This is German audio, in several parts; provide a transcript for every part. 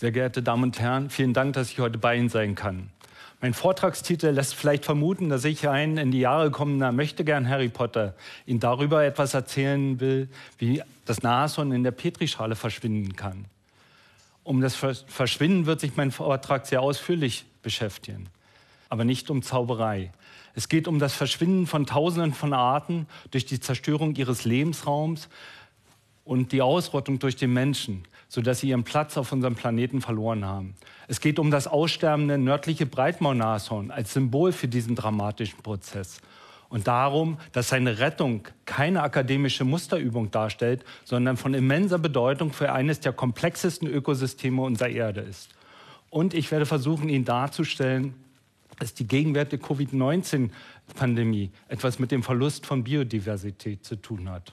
Sehr geehrte Damen und Herren, vielen Dank, dass ich heute bei Ihnen sein kann. Mein Vortragstitel lässt vielleicht vermuten, dass ich ein in die Jahre kommender möchte gern Harry Potter Ihnen darüber etwas erzählen will, wie das Nashorn in der Petrischale verschwinden kann. Um das Verschwinden wird sich mein Vortrag sehr ausführlich beschäftigen, aber nicht um Zauberei. Es geht um das Verschwinden von Tausenden von Arten durch die Zerstörung ihres Lebensraums und die Ausrottung durch den Menschen sodass sie ihren Platz auf unserem Planeten verloren haben. Es geht um das aussterbende nördliche Breitmaulnashorn als Symbol für diesen dramatischen Prozess. Und darum, dass seine Rettung keine akademische Musterübung darstellt, sondern von immenser Bedeutung für eines der komplexesten Ökosysteme unserer Erde ist. Und ich werde versuchen, Ihnen darzustellen, dass die gegenwärtige Covid-19-Pandemie etwas mit dem Verlust von Biodiversität zu tun hat.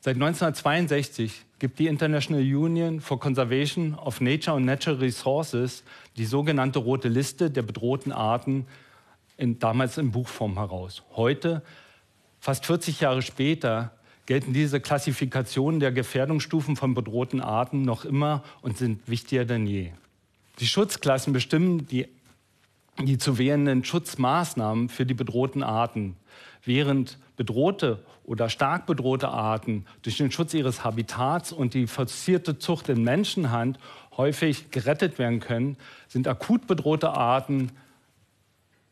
Seit 1962 gibt die International Union for Conservation of Nature and Natural Resources die sogenannte rote Liste der bedrohten Arten in, damals in Buchform heraus. Heute, fast 40 Jahre später, gelten diese Klassifikationen der Gefährdungsstufen von bedrohten Arten noch immer und sind wichtiger denn je. Die Schutzklassen bestimmen die, die zu wählenden Schutzmaßnahmen für die bedrohten Arten, während bedrohte oder stark bedrohte Arten durch den Schutz ihres Habitats und die forcierte Zucht in Menschenhand häufig gerettet werden können, sind akut bedrohte Arten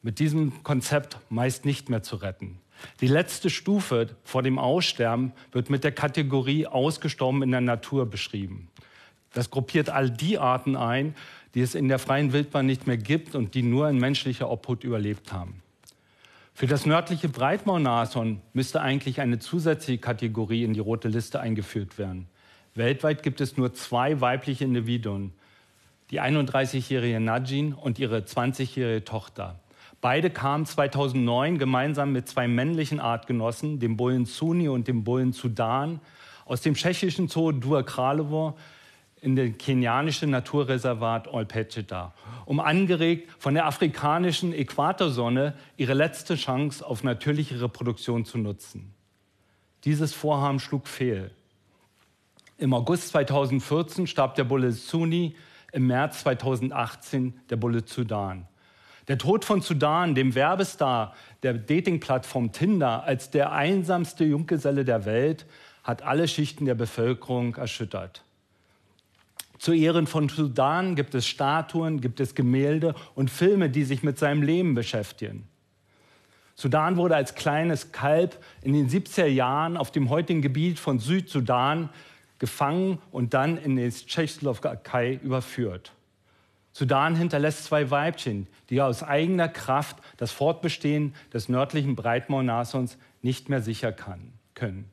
mit diesem Konzept meist nicht mehr zu retten. Die letzte Stufe vor dem Aussterben wird mit der Kategorie ausgestorben in der Natur beschrieben. Das gruppiert all die Arten ein, die es in der freien Wildbahn nicht mehr gibt und die nur in menschlicher Obhut überlebt haben. Für das nördliche Breitmaulnashorn müsste eigentlich eine zusätzliche Kategorie in die rote Liste eingeführt werden. Weltweit gibt es nur zwei weibliche Individuen, die 31-jährige Najin und ihre 20-jährige Tochter. Beide kamen 2009 gemeinsam mit zwei männlichen Artgenossen, dem Bullen Suni und dem Bullen Sudan, aus dem tschechischen Zoo Dua Kralovo in den kenianischen Naturreservat Olpecheta, um angeregt von der afrikanischen Äquatorsonne ihre letzte Chance auf natürliche Reproduktion zu nutzen. Dieses Vorhaben schlug fehl. Im August 2014 starb der Bulle Suni, im März 2018 der Bulle Sudan. Der Tod von Sudan, dem Werbestar der Dating-Plattform Tinder, als der einsamste Junggeselle der Welt, hat alle Schichten der Bevölkerung erschüttert. Zu Ehren von Sudan gibt es Statuen, gibt es Gemälde und Filme, die sich mit seinem Leben beschäftigen. Sudan wurde als kleines Kalb in den 70er Jahren auf dem heutigen Gebiet von Südsudan gefangen und dann in die Tschechoslowakei überführt. Sudan hinterlässt zwei Weibchen, die aus eigener Kraft das Fortbestehen des nördlichen Breitmaulnashorns nicht mehr sicher kann, können.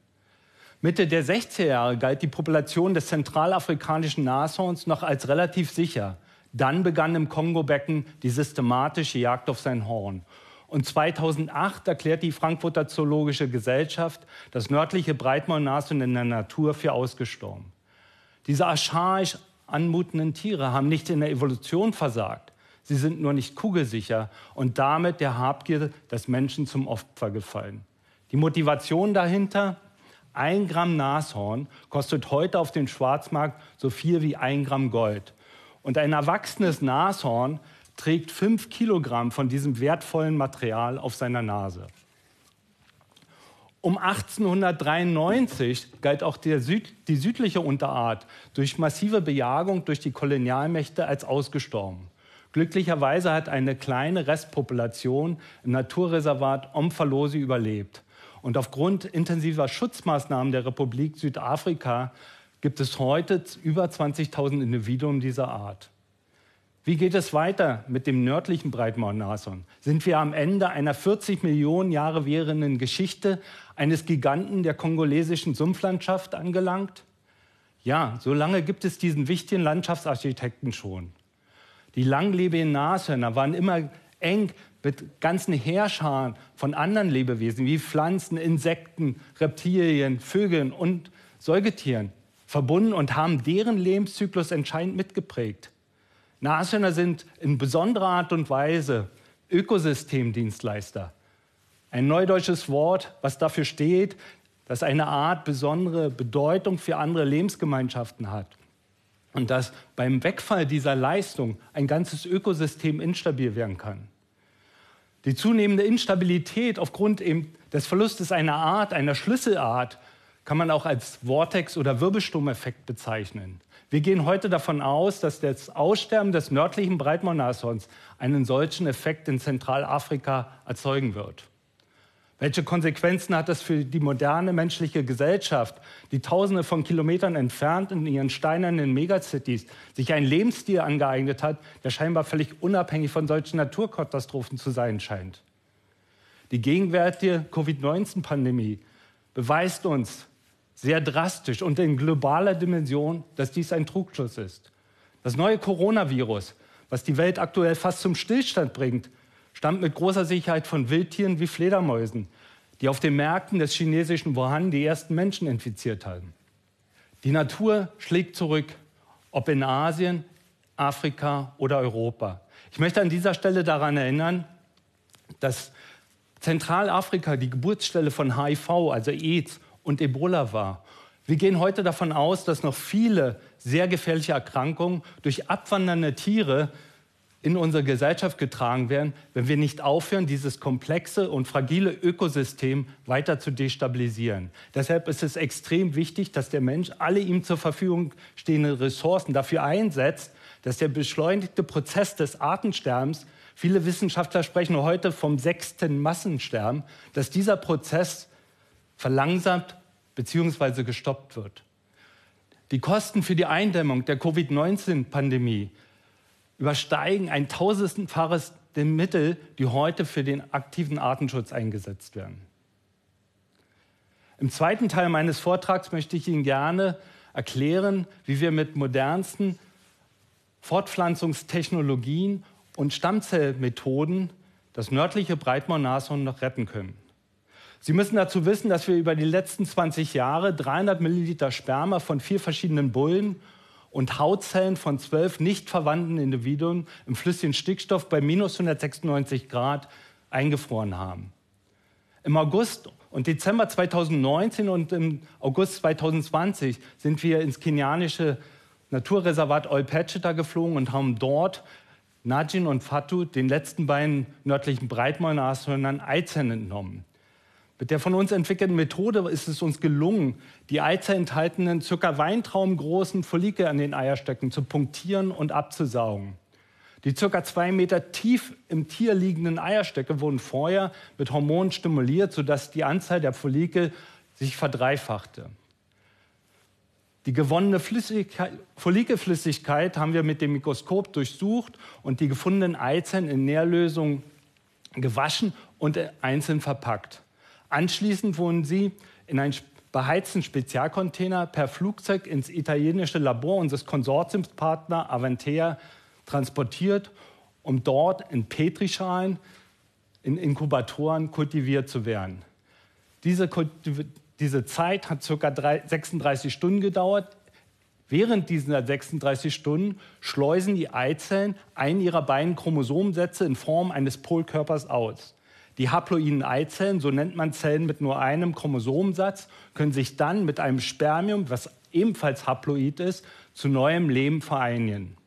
Mitte der 60er Jahre galt die Population des zentralafrikanischen Nashorns noch als relativ sicher. Dann begann im Kongo-Becken die systematische Jagd auf sein Horn. Und 2008 erklärt die Frankfurter Zoologische Gesellschaft das nördliche Breitmaulnashorn in der Natur für ausgestorben. Diese archaisch anmutenden Tiere haben nicht in der Evolution versagt. Sie sind nur nicht kugelsicher und damit der Habgier des Menschen zum Opfer gefallen. Die Motivation dahinter? Ein Gramm Nashorn kostet heute auf dem Schwarzmarkt so viel wie ein Gramm Gold. Und ein erwachsenes Nashorn trägt fünf Kilogramm von diesem wertvollen Material auf seiner Nase. Um 1893 galt auch Süd, die südliche Unterart durch massive Bejagung durch die Kolonialmächte als ausgestorben. Glücklicherweise hat eine kleine Restpopulation im Naturreservat Omphalosi überlebt. Und aufgrund intensiver Schutzmaßnahmen der Republik Südafrika gibt es heute über 20.000 Individuen dieser Art. Wie geht es weiter mit dem nördlichen Breitmaulnashorn? Sind wir am Ende einer 40 Millionen Jahre währenden Geschichte eines Giganten der kongolesischen Sumpflandschaft angelangt? Ja, so lange gibt es diesen wichtigen Landschaftsarchitekten schon. Die langlebigen Nashörner waren immer eng mit ganzen Heerscharen von anderen Lebewesen wie Pflanzen, Insekten, Reptilien, Vögeln und Säugetieren verbunden und haben deren Lebenszyklus entscheidend mitgeprägt. Nashörner sind in besonderer Art und Weise Ökosystemdienstleister. Ein neudeutsches Wort, was dafür steht, dass eine Art besondere Bedeutung für andere Lebensgemeinschaften hat. und dass beim Wegfall dieser Leistung ein ganzes Ökosystem instabil werden kann. Die zunehmende Instabilität aufgrund eben des Verlustes einer Art, einer Schlüsselart, kann man auch als Vortex- oder Wirbelsturmeffekt bezeichnen. Wir gehen heute davon aus, dass das Aussterben des nördlichen Breitmaulnashorns einen solchen Effekt in Zentralafrika erzeugen wird. Welche Konsequenzen hat das für die moderne menschliche Gesellschaft, die tausende von Kilometern entfernt in ihren steinernen Megacities sich einen Lebensstil angeeignet hat, der scheinbar völlig unabhängig von solchen Naturkatastrophen zu sein scheint? Die gegenwärtige Covid-19-Pandemie beweist uns sehr drastisch und in globaler Dimension, dass dies ein Trugschluss ist. Das neue Coronavirus, was die Welt aktuell fast zum Stillstand bringt, stammt mit großer Sicherheit von Wildtieren wie Fledermäusen, die auf den Märkten des chinesischen Wuhan die ersten Menschen infiziert haben. Die Natur schlägt zurück, ob in Asien, Afrika oder Europa. Ich möchte an dieser Stelle daran erinnern, dass Zentralafrika die Geburtsstelle von HIV, also AIDS und Ebola war. Wir gehen heute davon aus, dass noch viele sehr gefährliche Erkrankungen durch abwandernde Tiere in unsere Gesellschaft getragen werden, wenn wir nicht aufhören, dieses komplexe und fragile Ökosystem weiter zu destabilisieren. Deshalb ist es extrem wichtig, dass der Mensch alle ihm zur Verfügung stehenden Ressourcen dafür einsetzt, dass der beschleunigte Prozess des Artensterbens, viele Wissenschaftler sprechen heute vom sechsten Massensterben, dass dieser Prozess verlangsamt bzw. gestoppt wird. Die Kosten für die Eindämmung der Covid-19-Pandemie übersteigen ein tausendfaches den Mittel, die heute für den aktiven Artenschutz eingesetzt werden. Im zweiten Teil meines Vortrags möchte ich Ihnen gerne erklären, wie wir mit modernsten Fortpflanzungstechnologien und Stammzellmethoden das nördliche Breitmaulnashorn noch retten können. Sie müssen dazu wissen, dass wir über die letzten 20 Jahre 300 Milliliter Sperma von vier verschiedenen Bullen und Hautzellen von zwölf nicht verwandten Individuen im flüssigen Stickstoff bei minus 196 Grad eingefroren haben. Im August und Dezember 2019 und im August 2020 sind wir ins kenianische Naturreservat Olpecheta geflogen und haben dort Najin und Fatu, den letzten beiden nördlichen Breitmaulnashörnern, Eizellen entnommen. Mit der von uns entwickelten Methode ist es uns gelungen, die Eizellen enthaltenen circa weintraumgroßen Follikel an den Eierstöcken zu punktieren und abzusaugen. Die circa zwei Meter tief im Tier liegenden Eierstöcke wurden vorher mit Hormonen stimuliert, sodass die Anzahl der Follikel sich verdreifachte. Die gewonnene Follikelflüssigkeit haben wir mit dem Mikroskop durchsucht und die gefundenen Eizellen in Nährlösung gewaschen und einzeln verpackt. Anschließend wurden sie in einen beheizten Spezialcontainer per Flugzeug ins italienische Labor unseres Konsortiumspartner Aventea transportiert, um dort in Petrischalen, in Inkubatoren kultiviert zu werden. Diese, diese Zeit hat ca. 36 Stunden gedauert. Während dieser 36 Stunden schleusen die Eizellen einen ihrer beiden Chromosomensätze in Form eines Polkörpers aus. Die haploiden Eizellen, so nennt man Zellen mit nur einem Chromosomensatz, können sich dann mit einem Spermium, was ebenfalls haploid ist, zu neuem Leben vereinigen.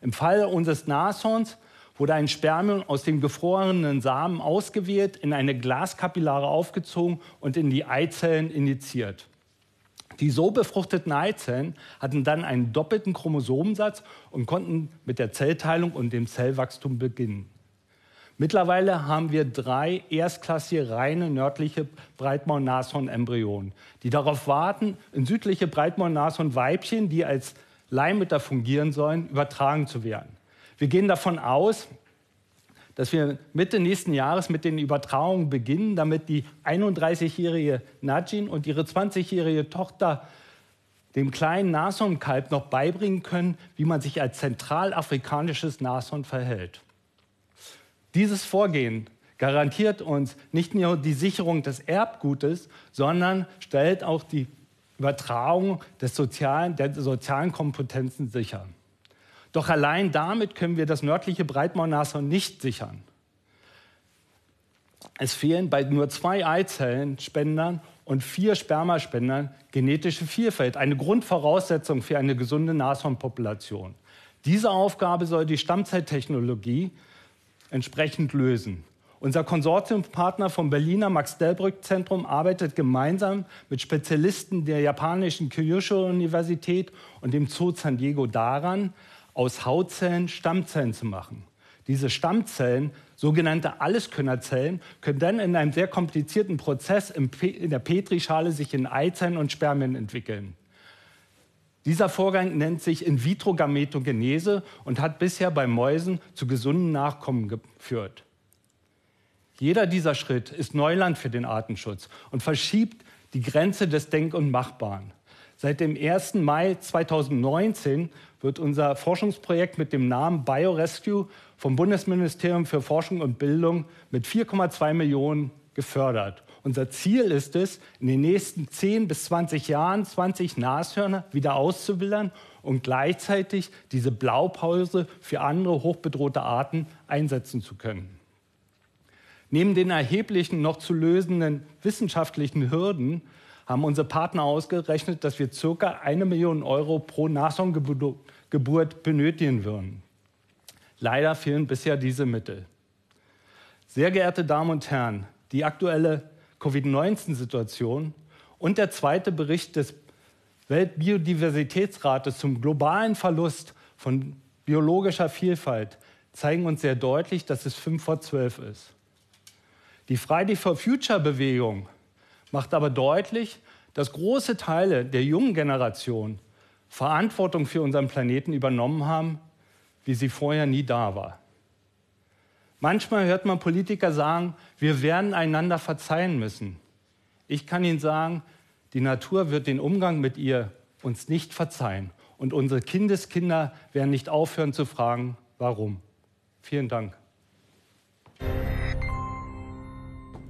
Im Fall unseres Nashorns wurde ein Spermium aus dem gefrorenen Samen ausgewählt, in eine Glaskapillare aufgezogen und in die Eizellen injiziert. Die so befruchteten Eizellen hatten dann einen doppelten Chromosomensatz und konnten mit der Zellteilung und dem Zellwachstum beginnen. Mittlerweile haben wir drei erstklassige reine nördliche Breitmaul-Nashorn-Embryonen, die darauf warten, in südliche Breitmaul-Nashorn-Weibchen, die als Leihmütter fungieren sollen, übertragen zu werden. Wir gehen davon aus, dass wir Mitte nächsten Jahres mit den Übertragungen beginnen, damit die 31-jährige Najin und ihre 20-jährige Tochter dem kleinen Nashornkalb noch beibringen können, wie man sich als zentralafrikanisches Nashorn verhält. Dieses Vorgehen garantiert uns nicht nur die Sicherung des Erbgutes, sondern stellt auch die Übertragung des sozialen, der sozialen Kompetenzen sicher. Doch allein damit können wir das nördliche Breitmaulnashorn nicht sichern. Es fehlen bei nur zwei Eizellenspendern und vier Spermaspendern genetische Vielfalt, eine Grundvoraussetzung für eine gesunde Nashornpopulation. Diese Aufgabe soll die Stammzeittechnologie entsprechend lösen. Unser Konsortiumspartner vom Berliner Max-Delbrück-Zentrum arbeitet gemeinsam mit Spezialisten der japanischen Kyushu-Universität und dem Zoo San Diego daran, aus Hautzellen Stammzellen zu machen. Diese Stammzellen, sogenannte Alleskönnerzellen, können dann in einem sehr komplizierten Prozess in der Petrischale sich in Eizellen und Spermien entwickeln. Dieser Vorgang nennt sich In-vitro-Gametogenese und hat bisher bei Mäusen zu gesunden Nachkommen geführt. Jeder dieser Schritt ist Neuland für den Artenschutz und verschiebt die Grenze des Denk- und Machbaren. Seit dem 1. Mai 2019 wird unser Forschungsprojekt mit dem Namen BioRescue vom Bundesministerium für Forschung und Bildung mit 4,2 Millionen gefördert. Unser Ziel ist es, in den nächsten 10 bis 20 Jahren 20 Nashörner wieder auszuwildern und gleichzeitig diese Blaupause für andere hochbedrohte Arten einsetzen zu können. Neben den erheblichen noch zu lösenden wissenschaftlichen Hürden haben unsere Partner ausgerechnet, dass wir circa eine Million Euro pro Nashorngeburt benötigen würden. Leider fehlen bisher diese Mittel. Sehr geehrte Damen und Herren, die aktuelle Covid-19-Situation und der zweite Bericht des Weltbiodiversitätsrates zum globalen Verlust von biologischer Vielfalt zeigen uns sehr deutlich, dass es fünf vor zwölf ist. Die Friday for Future Bewegung macht aber deutlich, dass große Teile der jungen Generation Verantwortung für unseren Planeten übernommen haben, wie sie vorher nie da war. Manchmal hört man Politiker sagen, wir werden einander verzeihen müssen. Ich kann Ihnen sagen, die Natur wird den Umgang mit ihr uns nicht verzeihen. Und unsere Kindeskinder werden nicht aufhören zu fragen, warum. Vielen Dank.